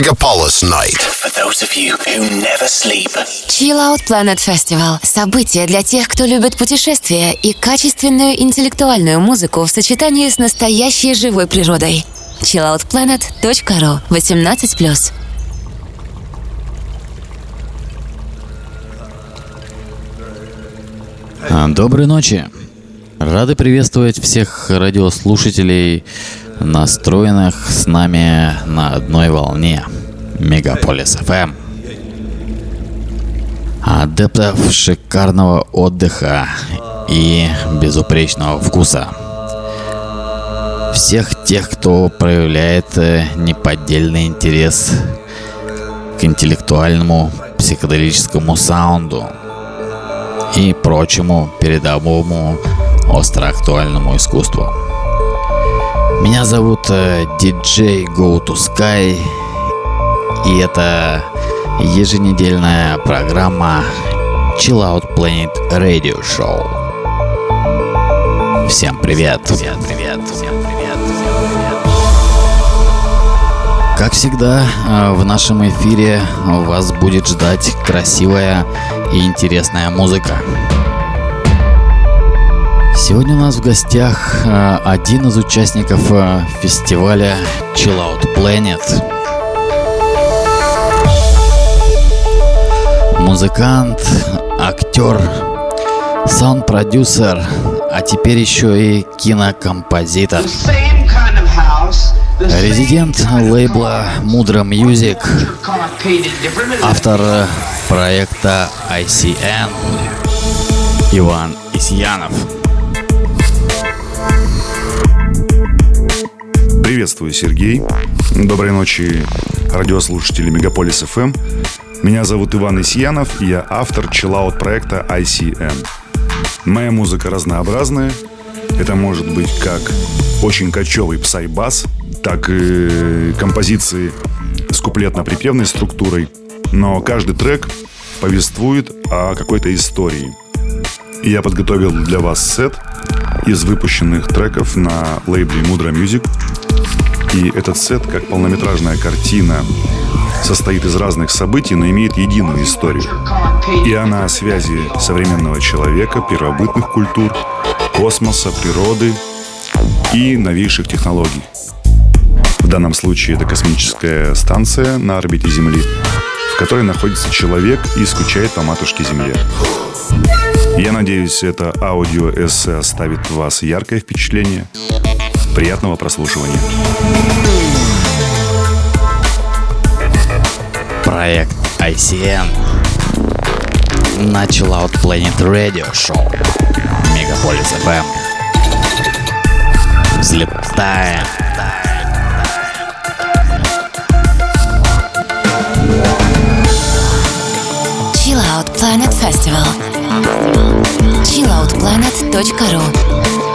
Megapolis Night. For those of you who never sleep. Chill Out Planet Festival – событие для тех, кто любит путешествия и качественную интеллектуальную музыку в сочетании с настоящей живой природой. chilloutplanet.ru 18+. А, Доброй ночи. Рады приветствовать всех радиослушателей, настроенных с нами на одной волне. Мегаполис FM. Адептов шикарного отдыха и безупречного вкуса. Всех тех, кто проявляет э, неподдельный интерес к интеллектуальному психоделическому саунду – и прочему передовому остроактуальному искусству. Меня зовут э, диджей Go to Sky, и это еженедельная программа Chill Out Planet Radio Show. Всем привет! Всем привет! Всем привет! Как всегда, э, в нашем эфире вас будет ждать красивая и интересная музыка. Сегодня у нас в гостях э, один из участников э, фестиваля Chill Out Planet. Музыкант, актер, саунд-продюсер, а теперь еще и кинокомпозитор. Резидент лейбла Мудра Music, автор проекта ICN Иван Исьянов. Приветствую, Сергей. Доброй ночи, радиослушатели Мегаполис FM. Меня зовут Иван Исьянов, и я автор чиллаут проекта ICN. Моя музыка разнообразная. Это может быть как очень кочевый псай-бас, так и композиции с куплетно-припевной структурой. Но каждый трек повествует о какой-то истории. Я подготовил для вас сет из выпущенных треков на лейбле Mudra Music. И этот сет, как полнометражная картина, состоит из разных событий, но имеет единую историю. И она о связи современного человека, первобытных культур, космоса, природы и новейших технологий. В данном случае это космическая станция на орбите Земли, в которой находится человек и скучает по матушке Земле. Я надеюсь, это аудио-эссе оставит в вас яркое впечатление. Приятного прослушивания. Проект ICN начал Out Planet Radio Show Мегаполис FM. Взлетаем. Chill Out Planet Festival. chilloutplanet.ru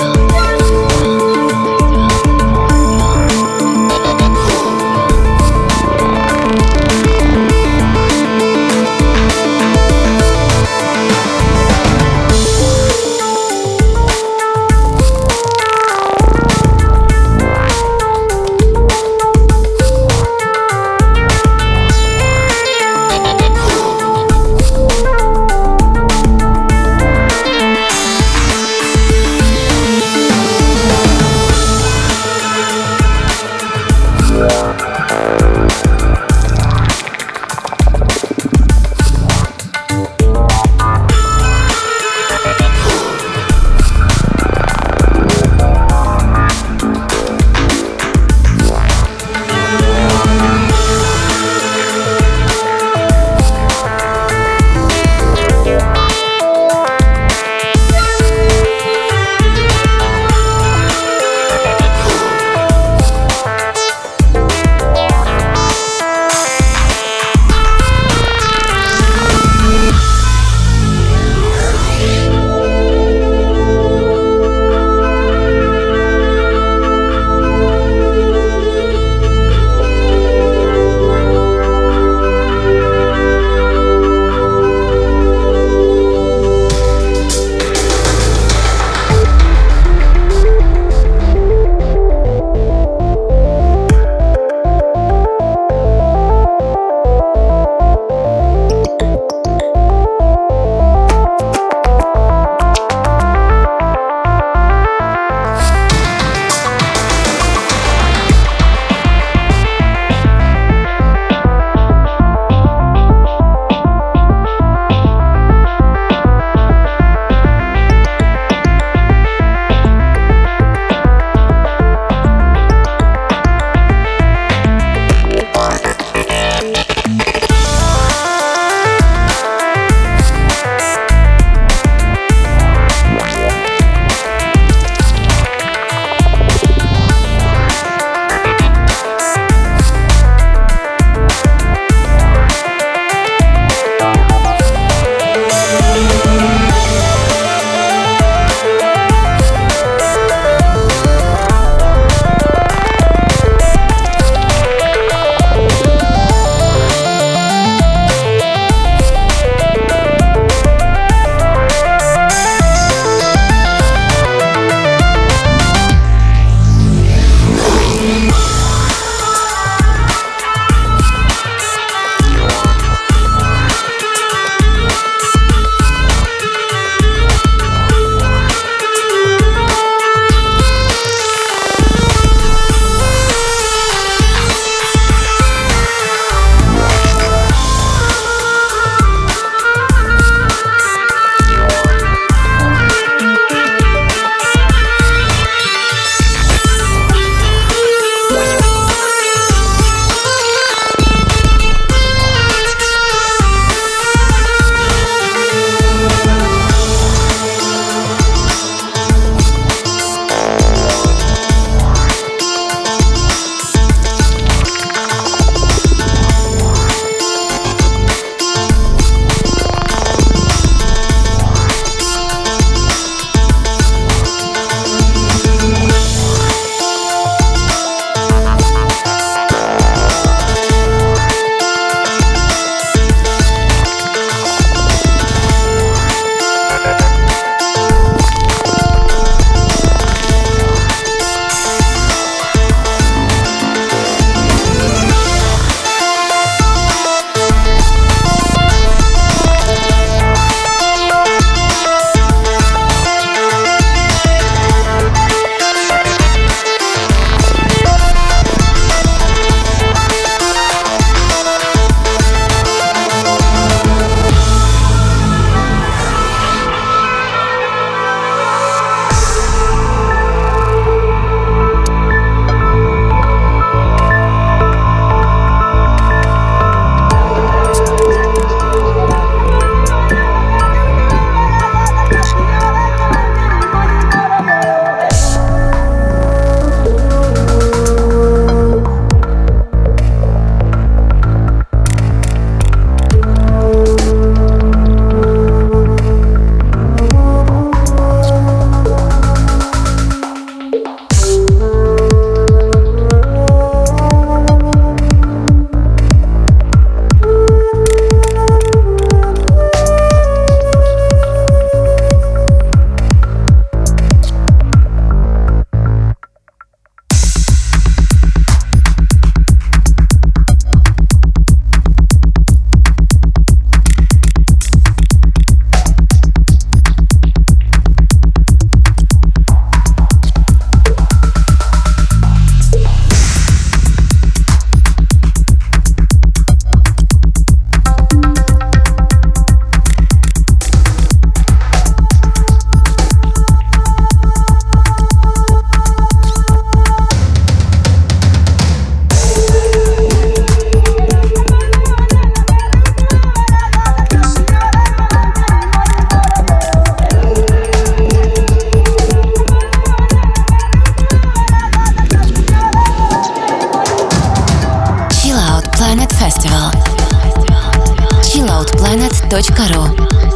chilloutplanet.ru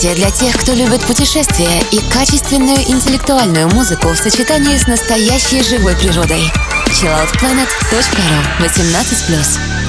событие для тех, кто любит путешествия и качественную интеллектуальную музыку в сочетании с настоящей живой природой. chilloutplanet.ru 18+.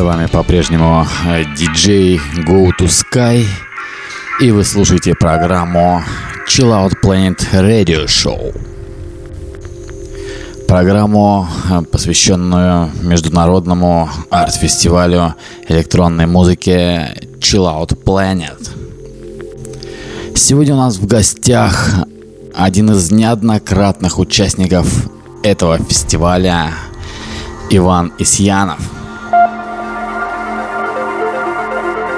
С вами по-прежнему диджей Go to Sky. И вы слушаете программу Chill Out Planet Radio Show. Программу, посвященную международному арт-фестивалю электронной музыки Chill Out Planet. Сегодня у нас в гостях один из неоднократных участников этого фестиваля Иван Исьянов –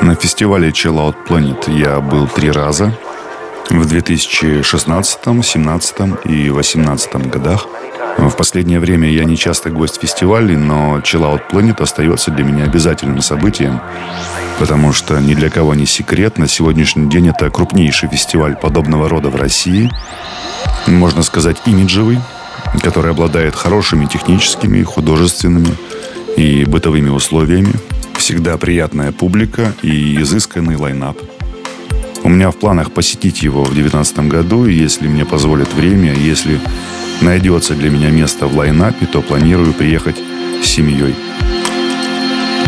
На фестивале Chill Out Planet я был три раза. В 2016, 2017 и 2018 годах. В последнее время я не часто гость фестивалей, но Chill Out Planet остается для меня обязательным событием, потому что ни для кого не секрет, на сегодняшний день это крупнейший фестиваль подобного рода в России. Можно сказать, имиджевый, который обладает хорошими техническими, художественными и бытовыми условиями, всегда приятная публика и изысканный лайнап. У меня в планах посетить его в 2019 году, и если мне позволит время, если найдется для меня место в лайнапе, то планирую приехать с семьей.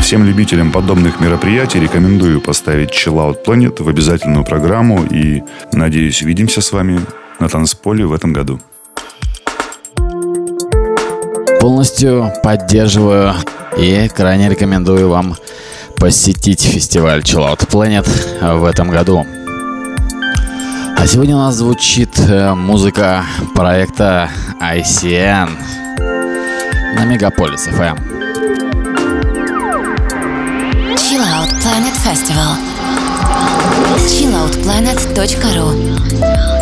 Всем любителям подобных мероприятий рекомендую поставить Chill Out Planet в обязательную программу и, надеюсь, увидимся с вами на танцполе в этом году. Полностью поддерживаю и крайне рекомендую вам посетить фестиваль Chill Out Planet в этом году. А сегодня у нас звучит э, музыка проекта ICN на Мегаполис FM. Chill Out Planet Festival. chilloutplanet.ru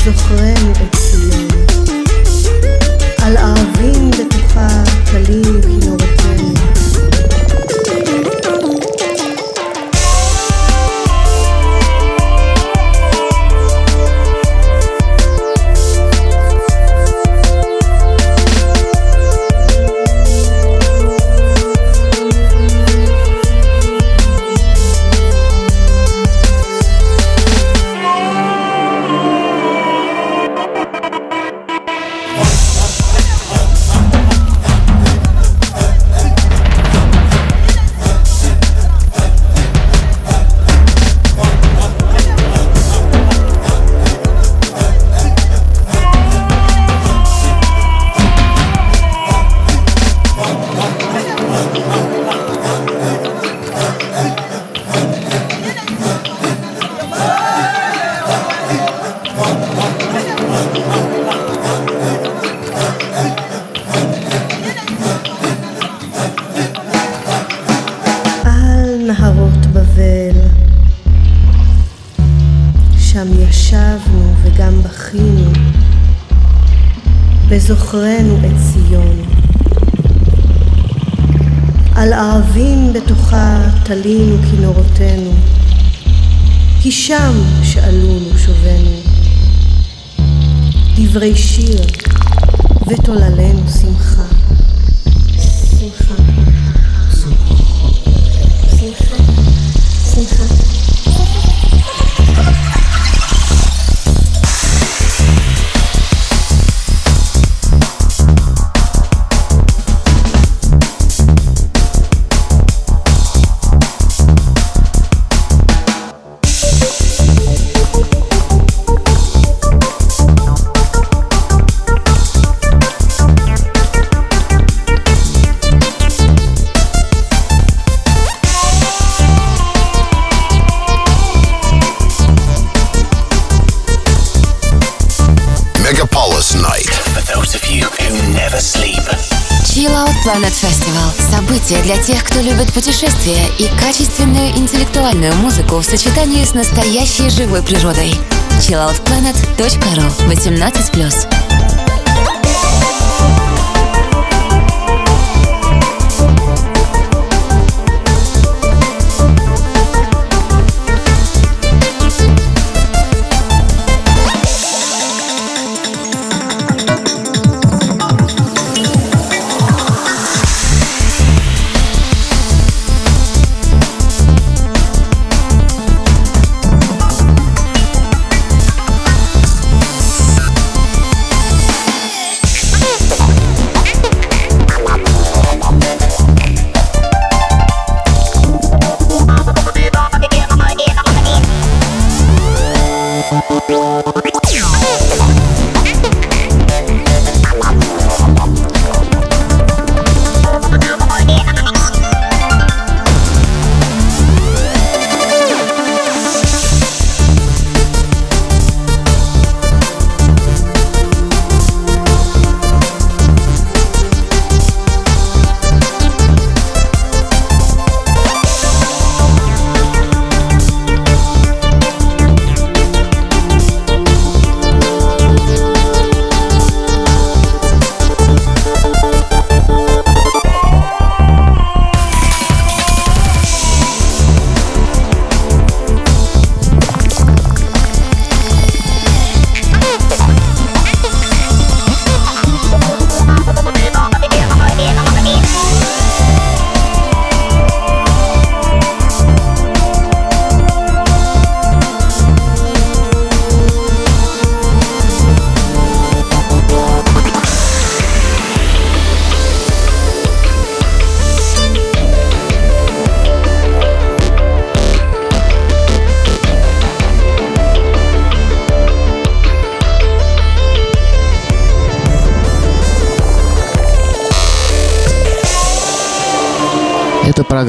זוכרנו תלינו כינורותינו, כי שם שאלונו שובנו. דברי שיר для тех, кто любит путешествия и качественную интеллектуальную музыку в сочетании с настоящей живой природой. chilloutplanet.ru 18+.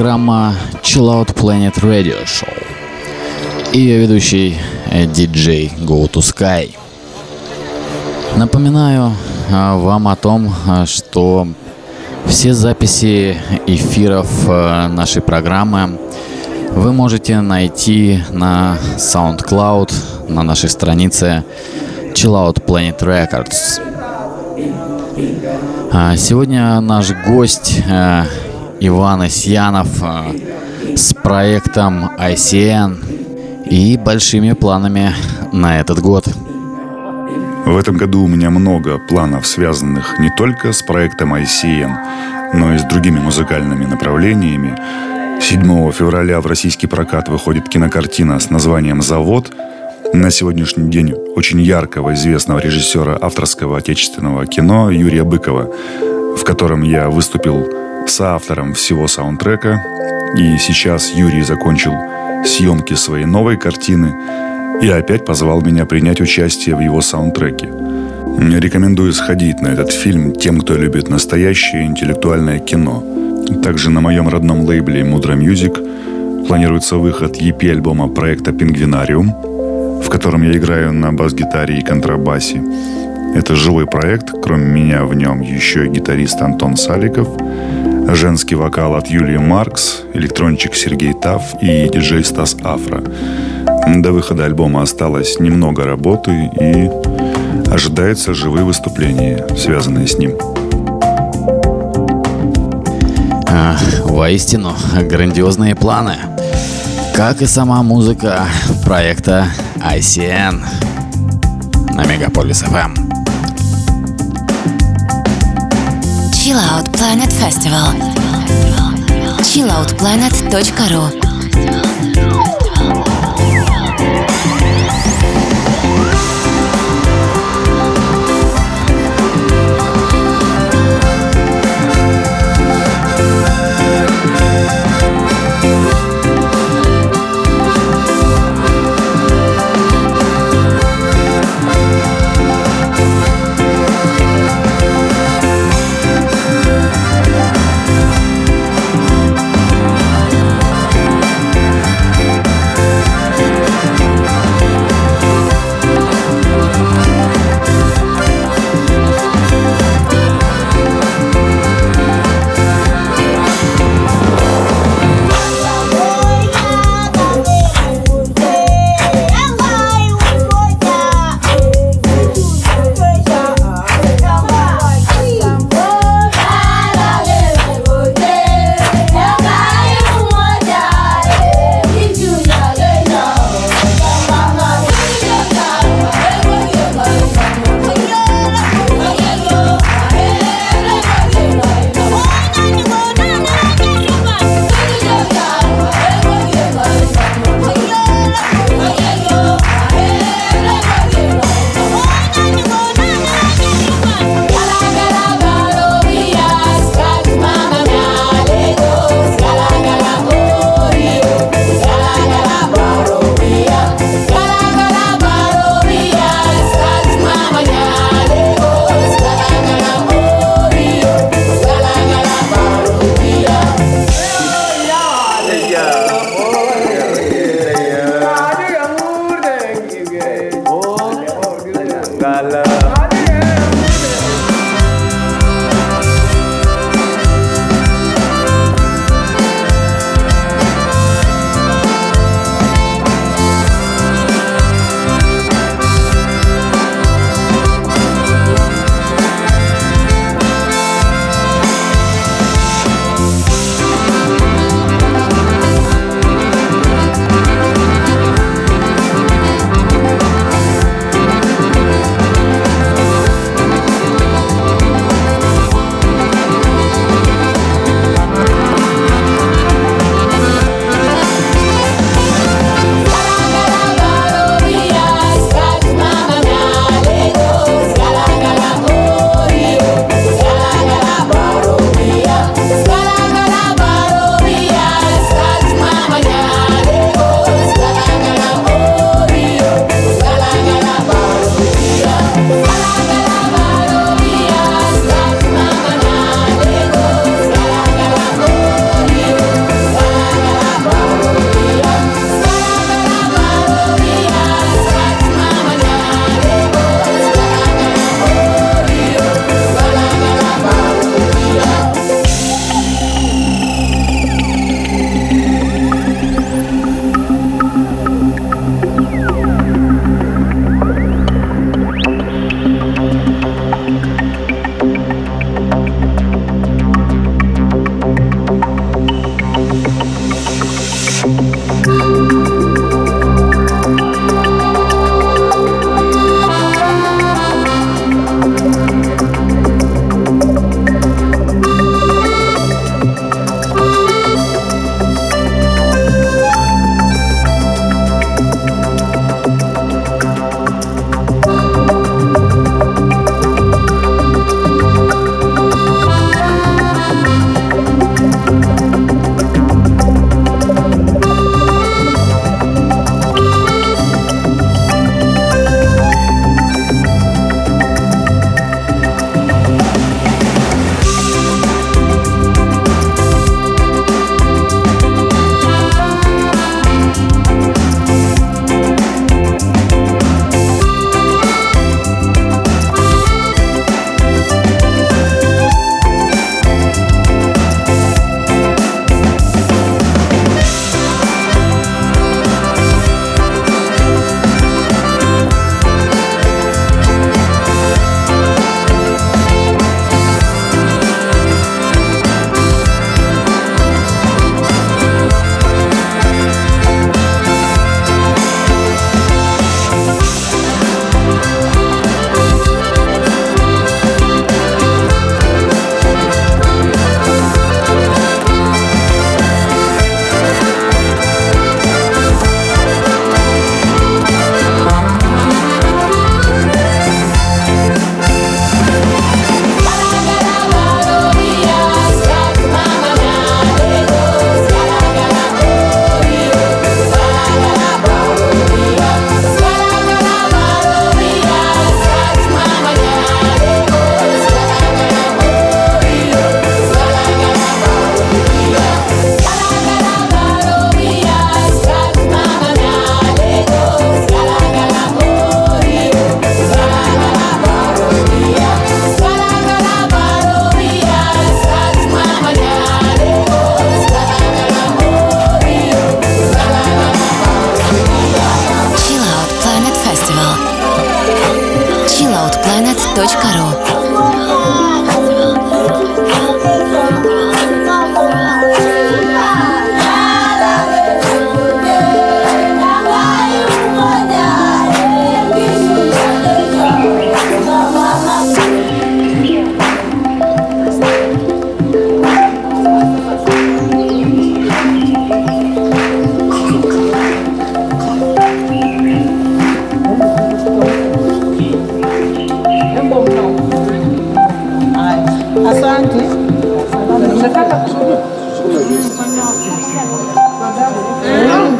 Программа Chill Out Planet Radio Show. И ее ведущий э, диджей Go to Sky. Напоминаю э, вам о том, э, что все записи эфиров нашей программы вы можете найти на SoundCloud, на нашей странице Chill Out Planet Records. А сегодня наш гость э, Иван Исьянов э, с проектом ICN и большими планами на этот год. В этом году у меня много планов, связанных не только с проектом ICN, но и с другими музыкальными направлениями. 7 февраля в российский прокат выходит кинокартина с названием «Завод», на сегодняшний день очень яркого известного режиссера авторского отечественного кино Юрия Быкова, в котором я выступил соавтором всего саундтрека. И сейчас Юрий закончил съемки своей новой картины и опять позвал меня принять участие в его саундтреке. Рекомендую сходить на этот фильм тем, кто любит настоящее интеллектуальное кино. Также на моем родном лейбле Mudra Music планируется выход EP-альбома проекта «Пингвинариум», в котором я играю на бас-гитаре и контрабасе. Это живой проект, кроме меня в нем еще и гитарист Антон Саликов, женский вокал от Юлии Маркс, электрончик Сергей Тав и диджей Стас Афра. До выхода альбома осталось немного работы и ожидается живые выступления, связанные с ним. А, воистину, грандиозные планы. Как и сама музыка проекта ICN на Мегаполис FM. Chill Out Planet Festival. chilloutplanet.ru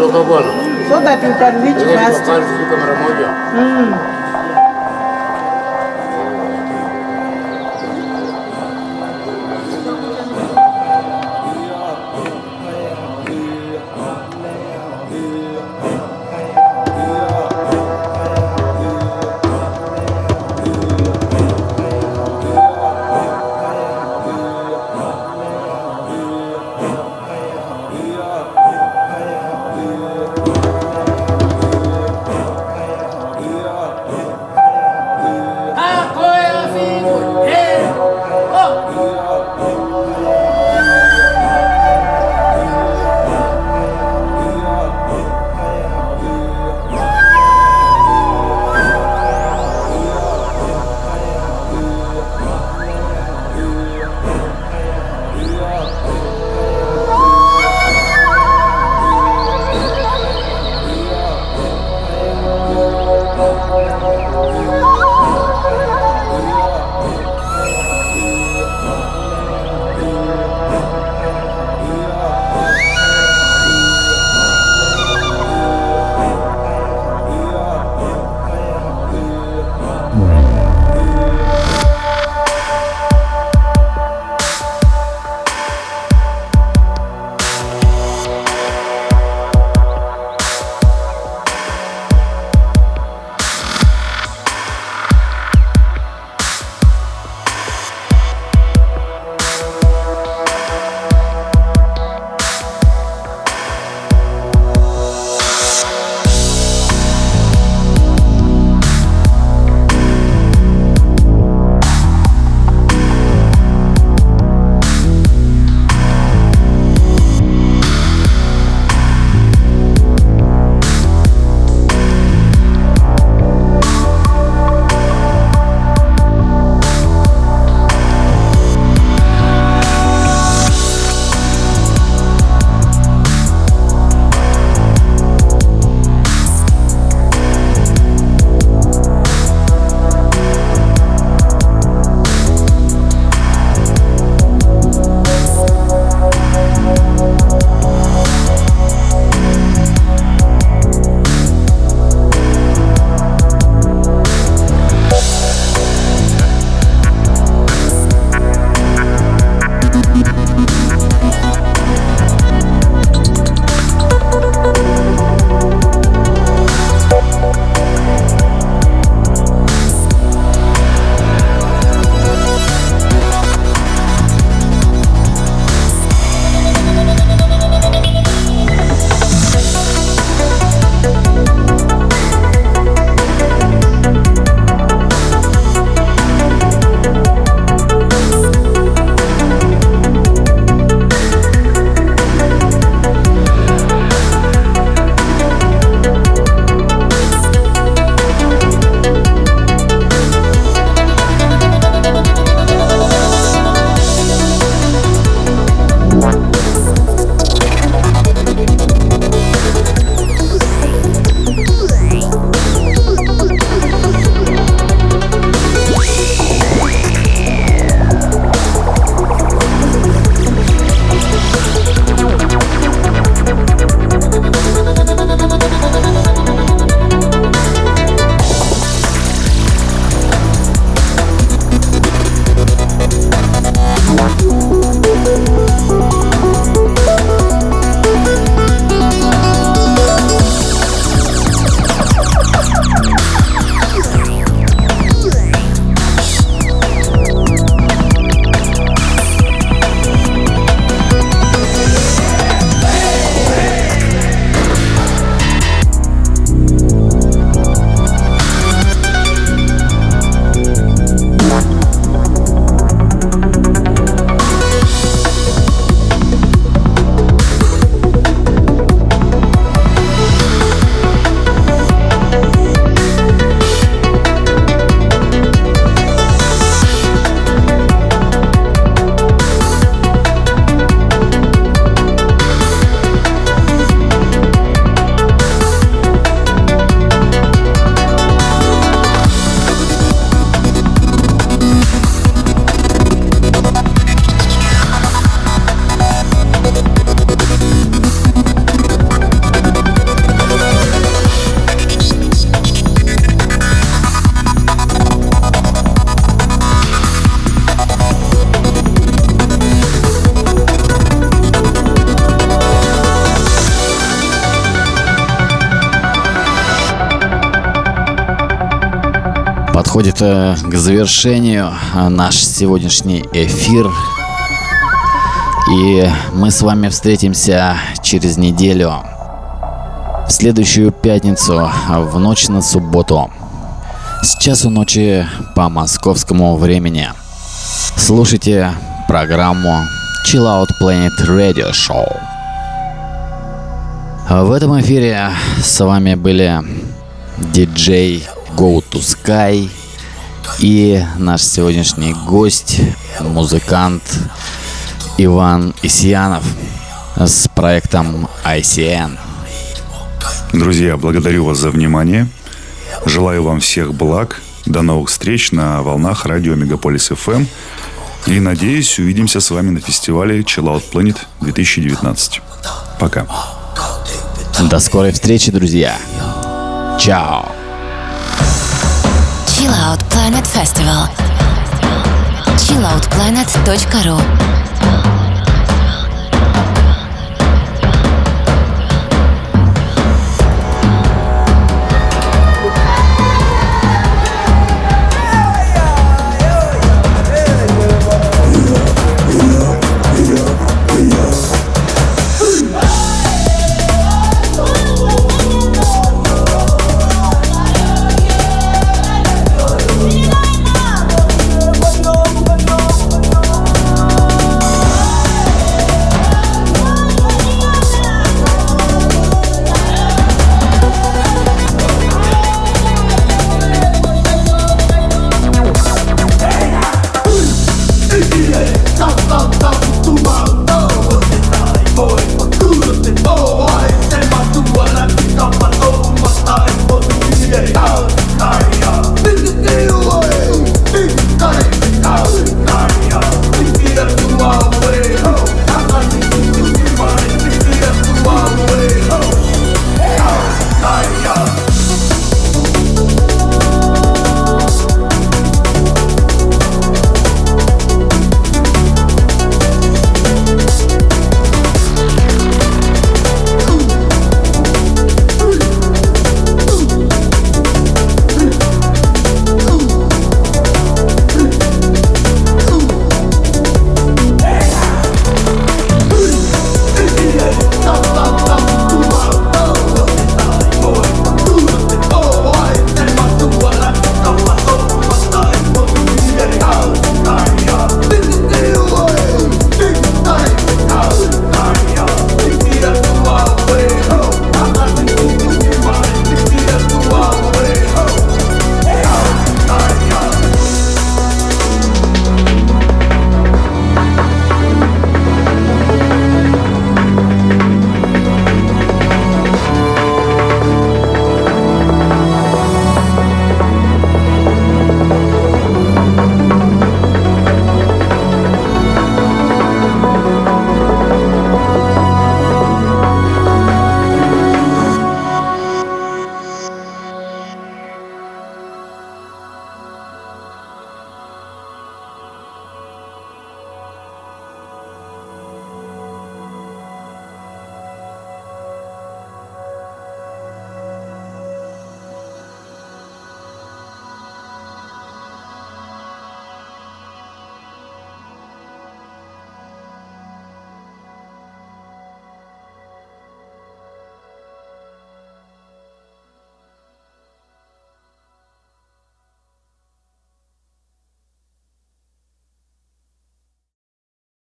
kuondoka bwana, so that you can reach faster. Mara moja. Mm. Подходит э, к завершению э, наш сегодняшний эфир. И мы с вами встретимся через неделю. В следующую пятницу, в ночь на субботу. С часу ночи по московскому времени. Слушайте программу Chill Out Planet Radio Show. В этом эфире с вами были диджей Go to Sky и наш сегодняшний гость, музыкант Иван Исьянов с проектом ICN. Друзья, благодарю вас за внимание. Желаю вам всех благ. До новых встреч на волнах радио Мегаполис FM. И надеюсь, увидимся с вами на фестивале Chill Out Planet 2019. Пока. До скорой встречи, друзья. Чао. Chill Out Planet Festival. chilloutplanet.ru